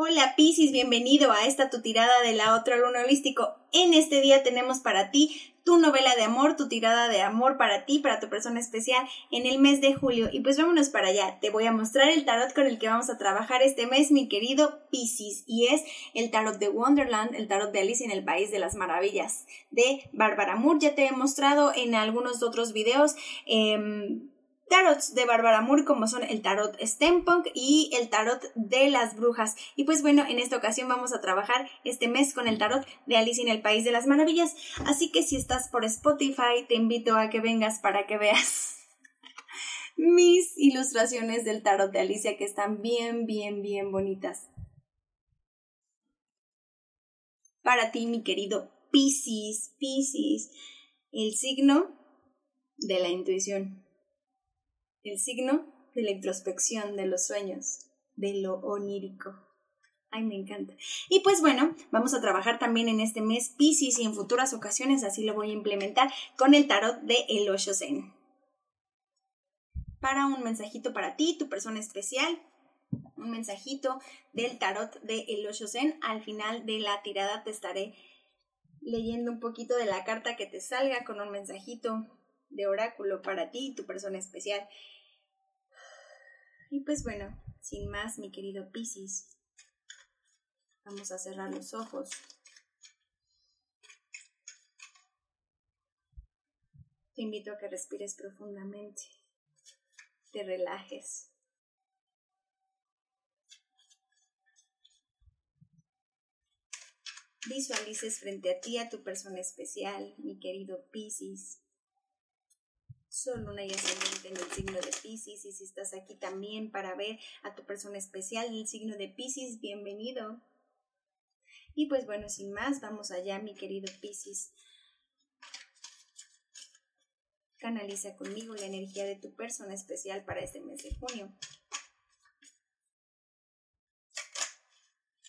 Hola Piscis, bienvenido a esta tu tirada de la otra luna holístico. En este día tenemos para ti tu novela de amor, tu tirada de amor para ti, para tu persona especial en el mes de julio. Y pues vámonos para allá. Te voy a mostrar el tarot con el que vamos a trabajar este mes, mi querido Piscis. Y es el tarot de Wonderland, el tarot de Alice en el País de las Maravillas de Bárbara Moore. Ya te he mostrado en algunos otros videos. Em, tarots de Bárbara Moore como son el tarot Steampunk y el tarot de las brujas. Y pues bueno, en esta ocasión vamos a trabajar este mes con el tarot de Alice en el País de las Maravillas. Así que si estás por Spotify, te invito a que vengas para que veas mis ilustraciones del tarot de Alicia que están bien, bien, bien bonitas. Para ti, mi querido Piscis, Piscis, el signo de la intuición el signo de la introspección, de los sueños, de lo onírico. Ay, me encanta. Y pues bueno, vamos a trabajar también en este mes Pisces y en futuras ocasiones así lo voy a implementar con el tarot de El Osho Zen. Para un mensajito para ti, tu persona especial, un mensajito del tarot de El Osho Zen. Al final de la tirada te estaré leyendo un poquito de la carta que te salga con un mensajito de oráculo para ti, tu persona especial. Y pues bueno, sin más, mi querido Piscis, vamos a cerrar los ojos. Te invito a que respires profundamente, te relajes. Visualices frente a ti a tu persona especial, mi querido Piscis. Sol, Luna y en el signo de Pisces. Y si estás aquí también para ver a tu persona especial el signo de Pisces, bienvenido. Y pues bueno, sin más, vamos allá, mi querido Pisces. Canaliza conmigo la energía de tu persona especial para este mes de junio.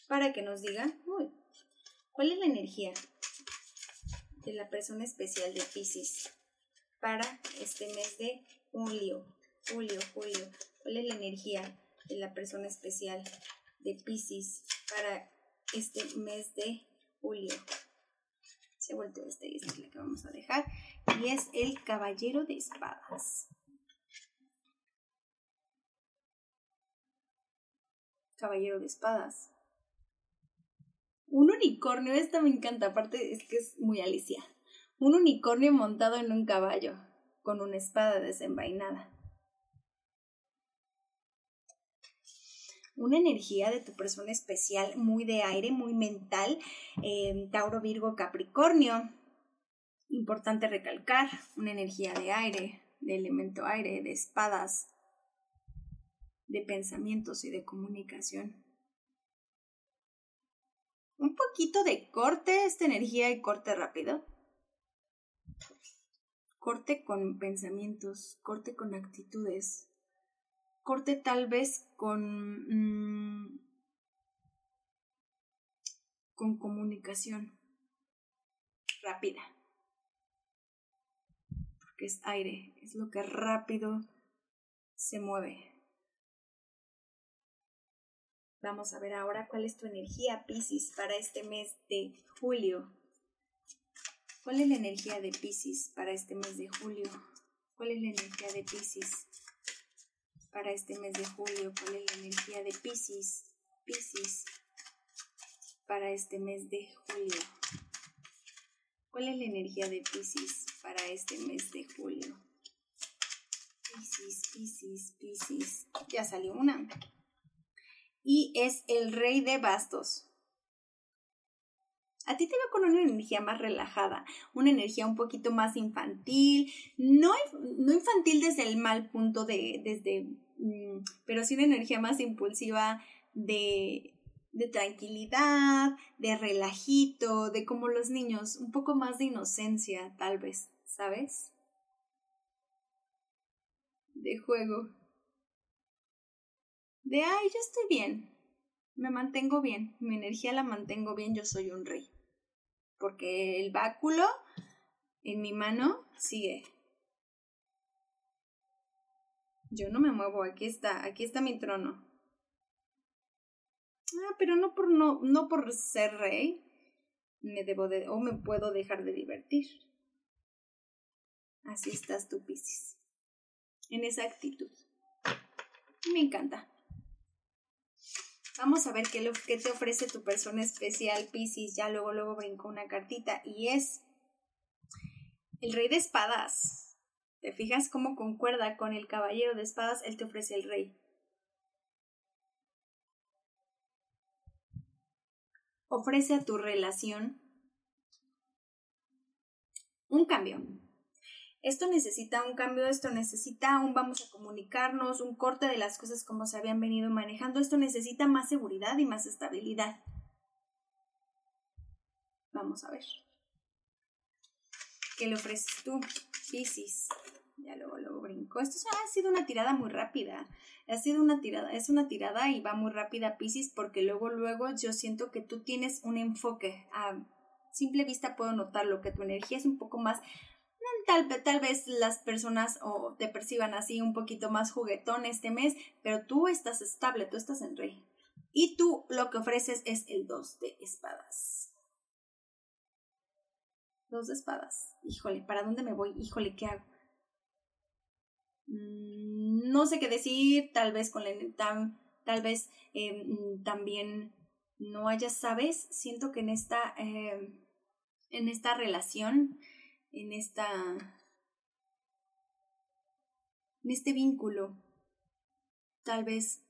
Para que nos diga, uy, ¿cuál es la energía de la persona especial de Pisces? para este mes de julio. Julio, julio. ¿Cuál es la energía de la persona especial de Pisces para este mes de julio? Se vuelto esta y es la que vamos a dejar. Y es el caballero de espadas. Caballero de espadas. Un unicornio, esta me encanta, aparte es que es muy Alicia un unicornio montado en un caballo, con una espada desenvainada. Una energía de tu persona especial, muy de aire, muy mental, eh, Tauro, Virgo, Capricornio. Importante recalcar, una energía de aire, de elemento aire, de espadas, de pensamientos y de comunicación. Un poquito de corte, esta energía y corte rápido corte con pensamientos, corte con actitudes, corte tal vez con, mm, con comunicación rápida, porque es aire, es lo que rápido se mueve. Vamos a ver ahora cuál es tu energía, Pisces, para este mes de julio. ¿Cuál es la energía de Pisces para este mes de julio? ¿Cuál es la energía de Pisces para este mes de julio? ¿Cuál es la energía de Pisces? Pisces para este mes de julio. ¿Cuál es la energía de Pisces para este mes de julio? Pisces, Pisces, Pisces. Ya salió una. Y es el rey de bastos. A ti te veo con una energía más relajada, una energía un poquito más infantil, no, no infantil desde el mal punto de, desde, pero sí una energía más impulsiva de, de tranquilidad, de relajito, de como los niños, un poco más de inocencia, tal vez, ¿sabes? De juego. De, ay, yo estoy bien, me mantengo bien, mi energía la mantengo bien, yo soy un rey porque el báculo en mi mano sigue. Yo no me muevo, aquí está, aquí está mi trono. Ah, pero no por no, no por ser rey, me debo de, o me puedo dejar de divertir. Así estás tú, Piscis. En esa actitud. Me encanta. Vamos a ver qué, lo, qué te ofrece tu persona especial, Piscis. Ya luego, luego brinco una cartita y es el rey de espadas. ¿Te fijas cómo concuerda con el caballero de espadas? Él te ofrece el rey. Ofrece a tu relación un cambio. Esto necesita un cambio, esto necesita un vamos a comunicarnos, un corte de las cosas como se habían venido manejando, esto necesita más seguridad y más estabilidad. Vamos a ver. ¿Qué le ofreces tú, Piscis? Ya luego, luego brinco. Esto ha sido una tirada muy rápida. Ha sido una tirada, es una tirada y va muy rápida, Piscis, porque luego, luego yo siento que tú tienes un enfoque. A simple vista puedo notarlo, que tu energía es un poco más Tal, tal, vez las personas te perciban así un poquito más juguetón este mes, pero tú estás estable, tú estás en rey. Y tú lo que ofreces es el dos de espadas. Dos de espadas. Híjole, ¿para dónde me voy? Híjole, ¿qué hago? Mm, no sé qué decir, tal vez con la tal vez em, también no haya, ¿sabes? Siento que en esta, em, en esta relación, en esta, en este vínculo, tal vez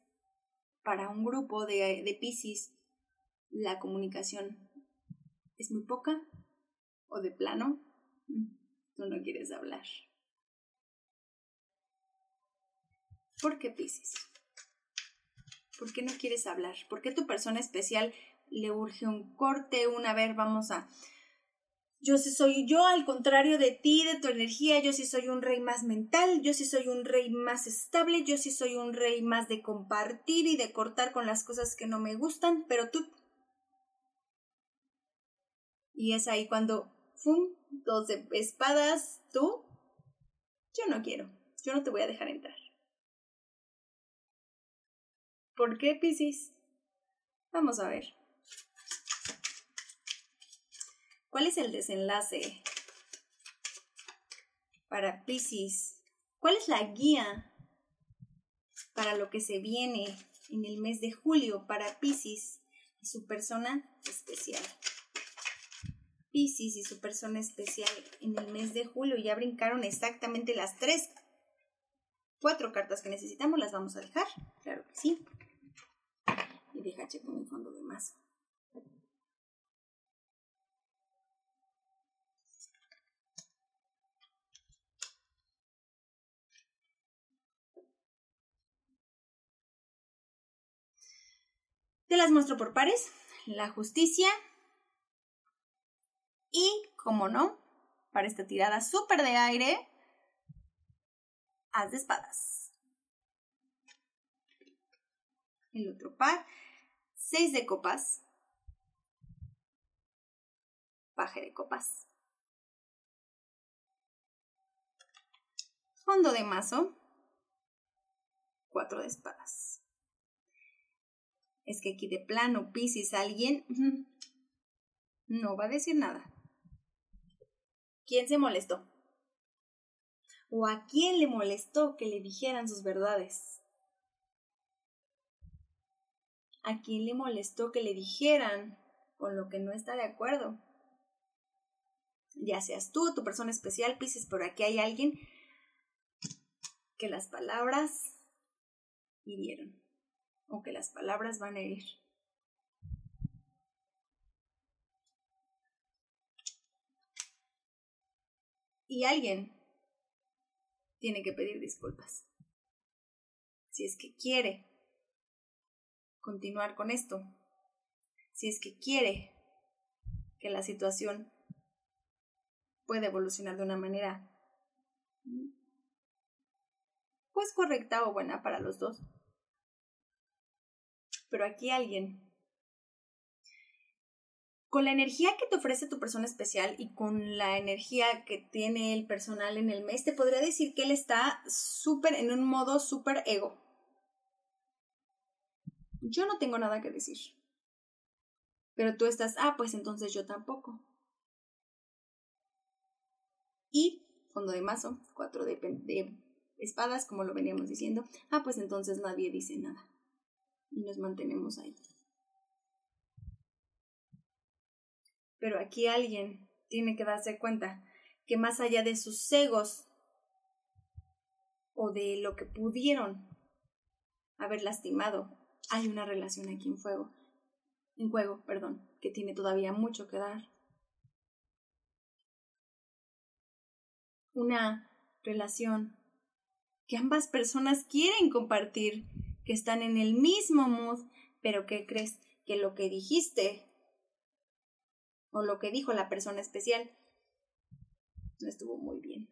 para un grupo de, de Pisces la comunicación es muy poca o de plano mm, tú no quieres hablar. ¿Por qué Pisces? ¿Por qué no quieres hablar? ¿Por qué tu persona especial le urge un corte, una vez vamos a... Yo sí soy yo, al contrario de ti, de tu energía, yo sí soy un rey más mental, yo sí soy un rey más estable, yo sí soy un rey más de compartir y de cortar con las cosas que no me gustan, pero tú... Y es ahí cuando, ¡fum!, dos espadas, tú, yo no quiero, yo no te voy a dejar entrar. ¿Por qué, Piscis? Vamos a ver. ¿Cuál es el desenlace para Piscis? ¿Cuál es la guía para lo que se viene en el mes de julio para Piscis y su persona especial? Piscis y su persona especial en el mes de julio. Ya brincaron exactamente las tres, cuatro cartas que necesitamos. Las vamos a dejar. Claro que sí y deja checo mi fondo de masa. Te las muestro por pares. La justicia. Y, como no, para esta tirada súper de aire, haz de espadas. El otro par 6 de copas, paje de copas, fondo de mazo, 4 de espadas. Es que aquí de plano Pisces alguien no va a decir nada. ¿Quién se molestó? ¿O a quién le molestó que le dijeran sus verdades? A quién le molestó que le dijeran con lo que no está de acuerdo. Ya seas tú, tu persona especial, Pisces, por aquí hay alguien que las palabras hirieron o que las palabras van a herir. Y alguien tiene que pedir disculpas. Si es que quiere continuar con esto. Si es que quiere que la situación pueda evolucionar de una manera pues correcta o buena para los dos. Pero aquí alguien con la energía que te ofrece tu persona especial y con la energía que tiene el personal en el mes, te podría decir que él está súper en un modo súper ego yo no tengo nada que decir. Pero tú estás, ah, pues entonces yo tampoco. Y fondo de mazo, cuatro de, espadas, como lo veníamos diciendo. Ah, pues entonces nadie dice nada. Y nos mantenemos ahí. Pero aquí alguien tiene que darse cuenta que más allá de sus egos o de lo que pudieron haber lastimado, hay una relación aquí en fuego, en juego, perdón, que tiene todavía mucho que dar. Una relación que ambas personas quieren compartir, que están en el mismo mood, pero que crees que lo que dijiste o lo que dijo la persona especial no estuvo muy bien.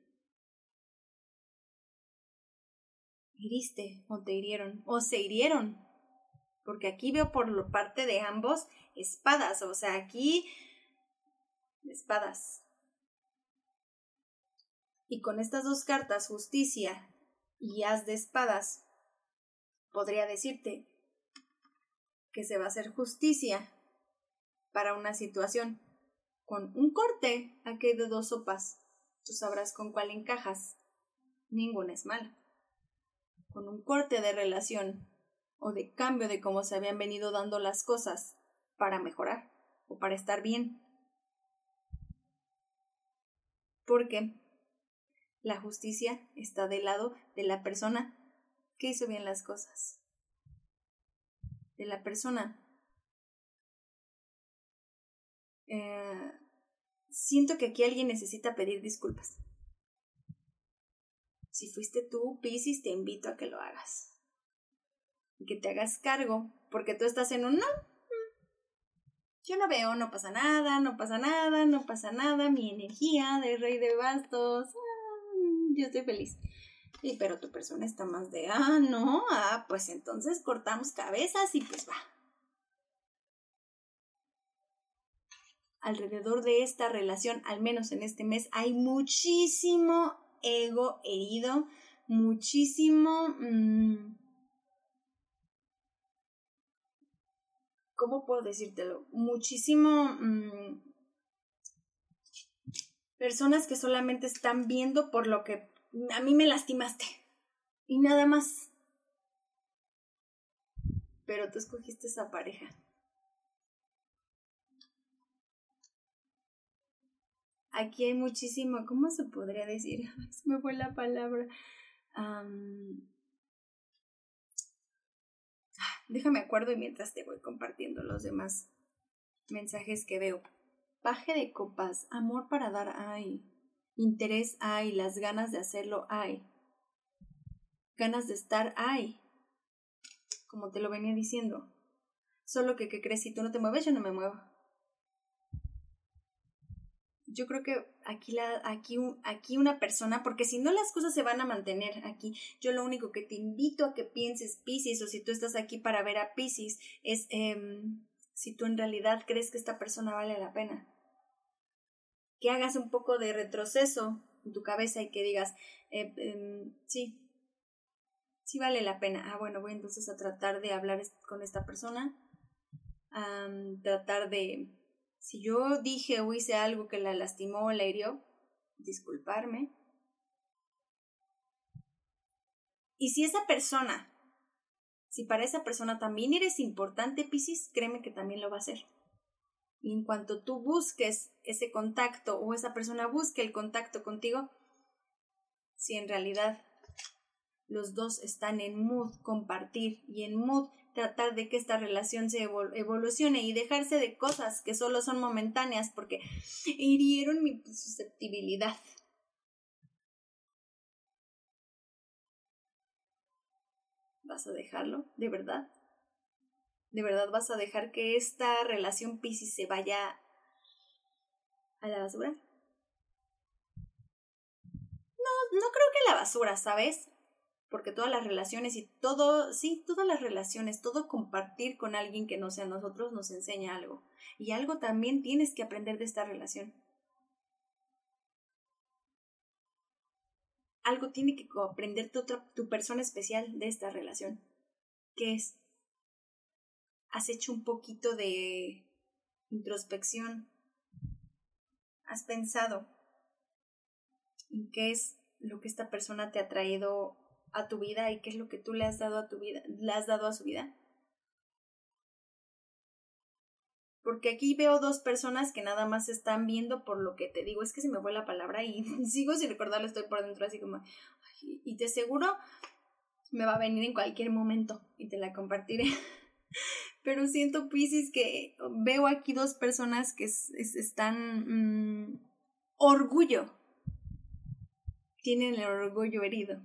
Hiriste o te hirieron o se hirieron. Porque aquí veo por lo parte de ambos espadas, o sea, aquí espadas. Y con estas dos cartas, justicia y haz de espadas, podría decirte que se va a hacer justicia para una situación con un corte aquí de dos sopas. Tú sabrás con cuál encajas. Ninguna es mala. Con un corte de relación o de cambio de cómo se habían venido dando las cosas para mejorar o para estar bien. Porque la justicia está del lado de la persona que hizo bien las cosas. De la persona eh, siento que aquí alguien necesita pedir disculpas. Si fuiste tú, Piscis, te invito a que lo hagas. Y que te hagas cargo, porque tú estás en un no. Yo no veo, no pasa nada, no pasa nada, no pasa nada, mi energía de rey de bastos, ah, yo estoy feliz. Y pero tu persona está más de, ah, no, ah, pues entonces cortamos cabezas y pues va. alrededor de esta relación, al menos en este mes, hay muchísimo ego herido, muchísimo... Mm, ¿Cómo puedo decírtelo? Muchísimo... Mm, personas que solamente están viendo por lo que a mí me lastimaste. Y nada más. Pero tú escogiste esa pareja. aquí hay muchísimo, ¿cómo se podría decir? Se me fue la palabra. Déjame acuerdo y mientras te voy compartiendo los demás mensajes que veo. Paje de copas, amor para dar hay, interés hay, las ganas de hacerlo hay, ganas de estar hay, como te lo venía diciendo. Solo que, ¿qué crees? Si tú no te mueves, yo no me muevo yo creo que aquí, la, aquí, aquí una persona, porque si no las cosas se van a mantener aquí, yo lo único que te invito a que pienses Pisces o si tú estás aquí para ver a Pisces es em, si tú en realidad crees que esta persona vale la pena. Que hagas un poco de retroceso en tu cabeza y que digas, eh, em, sí, sí vale la pena. Ah, bueno, voy entonces a tratar de hablar con esta persona, a tratar de si yo dije o hice algo que la lastimó o la hirió, disculparme. Y si esa persona, si para esa persona también eres importante, Piscis, créeme que también lo va a hacer. Y en cuanto tú busques ese contacto o esa persona busque el contacto contigo, si en realidad los dos están en mood compartir y en mood tratar de que esta relación se evolucione y dejarse de cosas que solo son momentáneas porque hirieron mi susceptibilidad. ¿Vas a dejarlo? ¿De verdad? ¿De verdad vas a dejar que esta relación Piscis se vaya a la basura? No, no creo que la basura, ¿sabes? Porque todas las relaciones y todo, sí, todas las relaciones, todo compartir con alguien que no sea nosotros nos enseña algo. Y algo también tienes que aprender de esta relación. Algo tiene que aprender tu, tu persona especial de esta relación. ¿Qué es? has hecho un poquito de introspección, has pensado en qué es lo que esta persona te ha traído a tu vida y qué es lo que tú le has dado a tu vida, le has dado a su vida. Porque aquí veo dos personas que nada más están viendo por lo que te digo, es que se me fue la palabra y sigo sin recordarlo, estoy por dentro así como, y te aseguro, me va a venir en cualquier momento y te la compartiré. Pero siento, Pisces, que veo aquí dos personas que están mm, orgullo. Tienen el orgullo herido.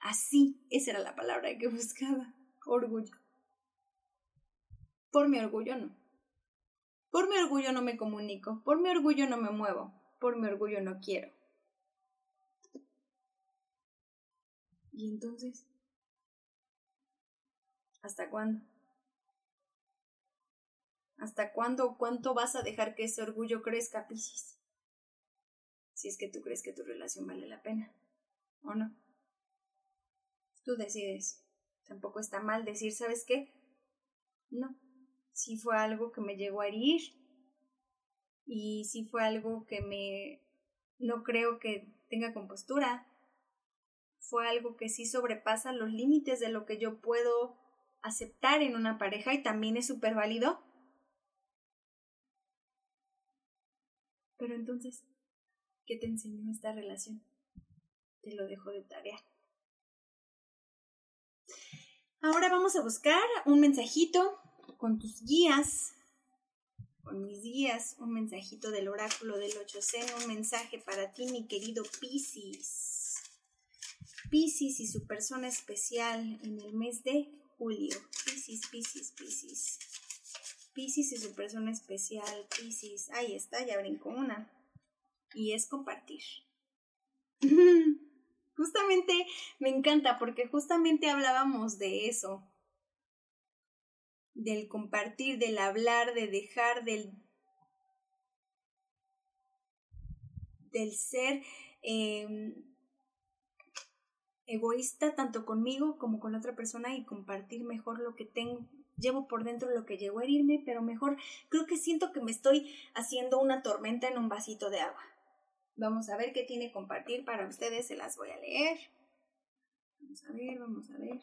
Así, esa era la palabra que buscaba. Orgullo. Por mi orgullo no. Por mi orgullo no me comunico. Por mi orgullo no me muevo. Por mi orgullo no quiero. ¿Y entonces? ¿Hasta cuándo? ¿Hasta cuándo o cuánto vas a dejar que ese orgullo crezca, Piscis? Si es que tú crees que tu relación vale la pena, ¿o no? Tú decides. Tampoco está mal decir, ¿sabes qué? No. Si fue algo que me llegó a herir y si fue algo que me... no creo que tenga compostura fue algo que sí sobrepasa los límites de lo que yo puedo aceptar en una pareja y también es súper válido. Pero entonces, ¿qué te enseñó esta relación? Te lo dejo de tarea. Ahora vamos a buscar un mensajito con tus guías, con mis guías, un mensajito del oráculo del 8C, un mensaje para ti, mi querido Piscis. Piscis y su persona especial en el mes de julio. Piscis, Piscis, Piscis. Piscis y su persona especial, Piscis. Ahí está, ya brincó una. Y es compartir. justamente me encanta porque justamente hablábamos de eso. Del compartir, del hablar, de dejar, del del ser eh, egoísta tanto conmigo como con otra persona y compartir mejor lo que tengo. Llevo por dentro lo que llegó a herirme, pero mejor creo que siento que me estoy haciendo una tormenta en un vasito de agua. Vamos a ver qué tiene compartir para ustedes, se las voy a leer. Vamos a ver, vamos a ver.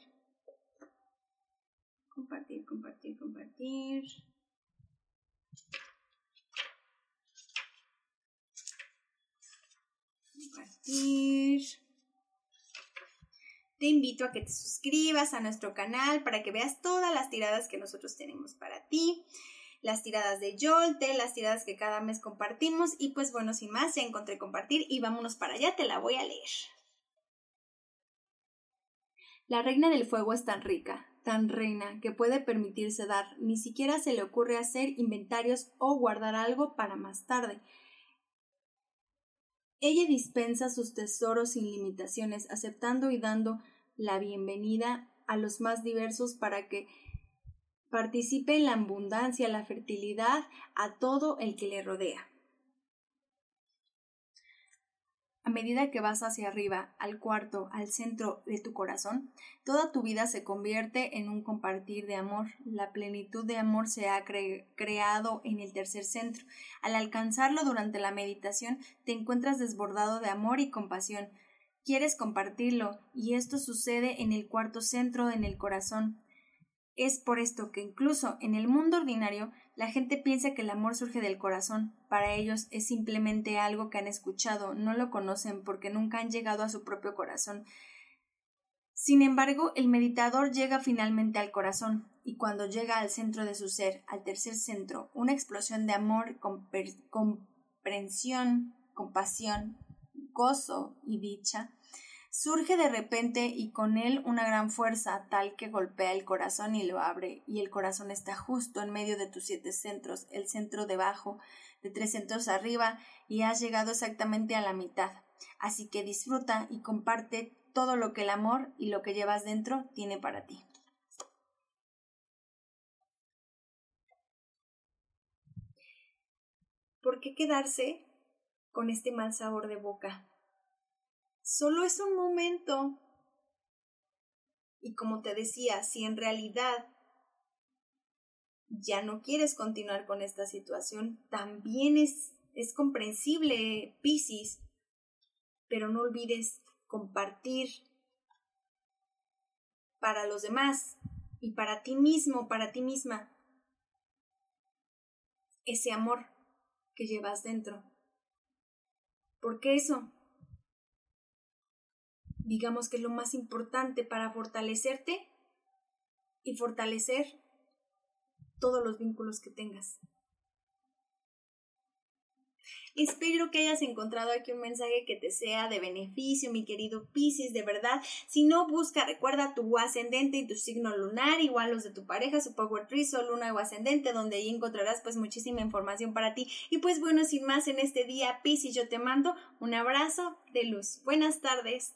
Compartir, compartir, compartir. Compartir. Te invito a que te suscribas a nuestro canal para que veas todas las tiradas que nosotros tenemos para ti. Las tiradas de Yolte, las tiradas que cada mes compartimos. Y pues bueno, sin más, ya encontré compartir y vámonos para allá, te la voy a leer. La reina del fuego es tan rica, tan reina, que puede permitirse dar, ni siquiera se le ocurre hacer inventarios o guardar algo para más tarde. Ella dispensa sus tesoros sin limitaciones, aceptando y dando la bienvenida a los más diversos para que participe en la abundancia, la fertilidad a todo el que le rodea. A medida que vas hacia arriba, al cuarto, al centro de tu corazón, toda tu vida se convierte en un compartir de amor. La plenitud de amor se ha creado en el tercer centro. Al alcanzarlo durante la meditación, te encuentras desbordado de amor y compasión. Quieres compartirlo, y esto sucede en el cuarto centro, en el corazón. Es por esto que incluso en el mundo ordinario la gente piensa que el amor surge del corazón. Para ellos es simplemente algo que han escuchado, no lo conocen porque nunca han llegado a su propio corazón. Sin embargo, el meditador llega finalmente al corazón, y cuando llega al centro de su ser, al tercer centro, una explosión de amor, comprensión, compasión, gozo y dicha, surge de repente y con él una gran fuerza tal que golpea el corazón y lo abre, y el corazón está justo en medio de tus siete centros, el centro debajo, de tres centros arriba, y has llegado exactamente a la mitad. Así que disfruta y comparte todo lo que el amor y lo que llevas dentro tiene para ti. ¿Por qué quedarse con este mal sabor de boca? Solo es un momento. Y como te decía, si en realidad ya no quieres continuar con esta situación, también es, es comprensible, Piscis, pero no olvides compartir para los demás y para ti mismo, para ti misma, ese amor que llevas dentro. Porque eso, digamos que es lo más importante para fortalecerte y fortalecer todos los vínculos que tengas. Espero que hayas encontrado aquí un mensaje que te sea de beneficio, mi querido Piscis, de verdad. Si no, busca, recuerda tu ascendente y tu signo lunar, igual los de tu pareja, su Power Tree, Sol, Luna o Ascendente, donde ahí encontrarás pues muchísima información para ti. Y pues bueno, sin más en este día, Piscis, yo te mando un abrazo de luz. Buenas tardes.